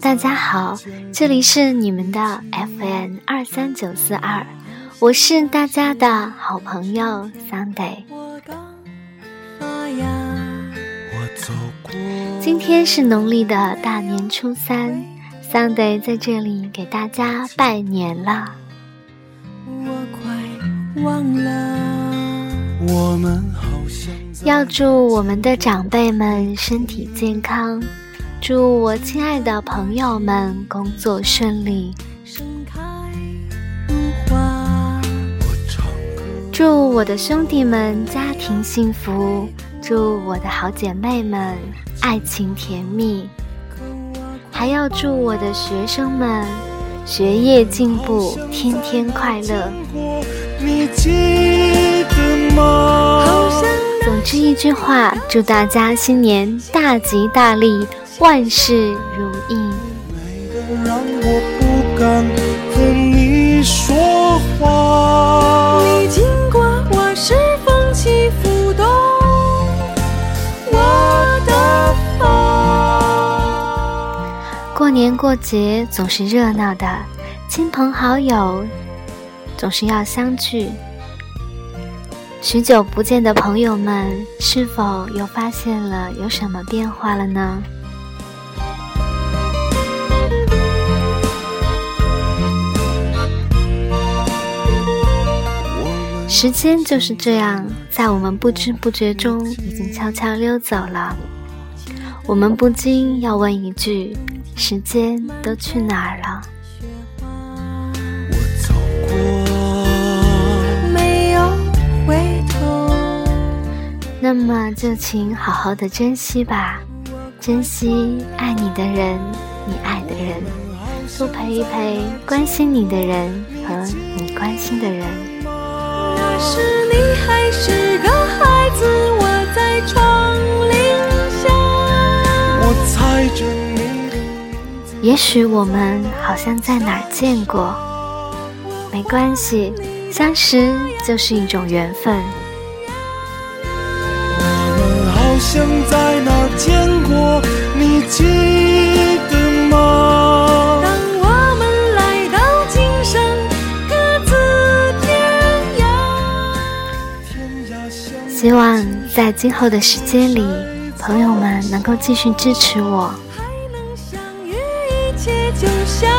大家好，这里是你们的 FN 二三九四二，我是大家的好朋友 Sunday。今天是农历的大年初三，Sunday 在这里给大家拜年了。我快忘了，我们要祝我们的长辈们身体健康，祝我亲爱的朋友们工作顺利，祝我的兄弟们家庭幸福，祝我的好姐妹们爱情甜蜜，还要祝我的学生们学业进步，天天快乐。你记得吗？总之一句话，祝大家新年大吉大利，万事如意。过年过节总是热闹的，亲朋好友总是要相聚。许久不见的朋友们，是否又发现了有什么变化了呢？时间就是这样，在我们不知不觉中，已经悄悄溜走了。我们不禁要问一句：时间都去哪儿了？那么就请好好的珍惜吧，珍惜爱你的人，你爱的人，多陪一陪关心你的人和你关心的人。那时你还是个孩子，我在窗棂下，我猜着你的。也许我们好像在哪儿见过，没关系，相识就是一种缘分。像在哪见过，你记希望在今后的时间里，朋友们能够继续支持我。还能相遇，一切就像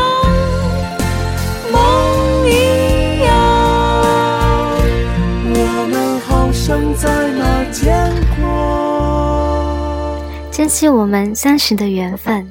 梦一样。我们好像在哪见过。珍惜我们相识的缘分。